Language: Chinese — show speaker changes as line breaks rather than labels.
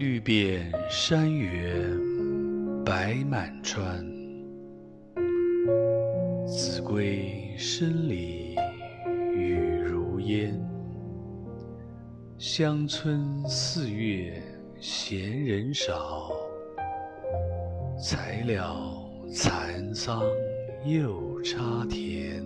绿遍山原白满川，子规声里雨如烟。乡村四月闲人少，才了蚕桑又插田。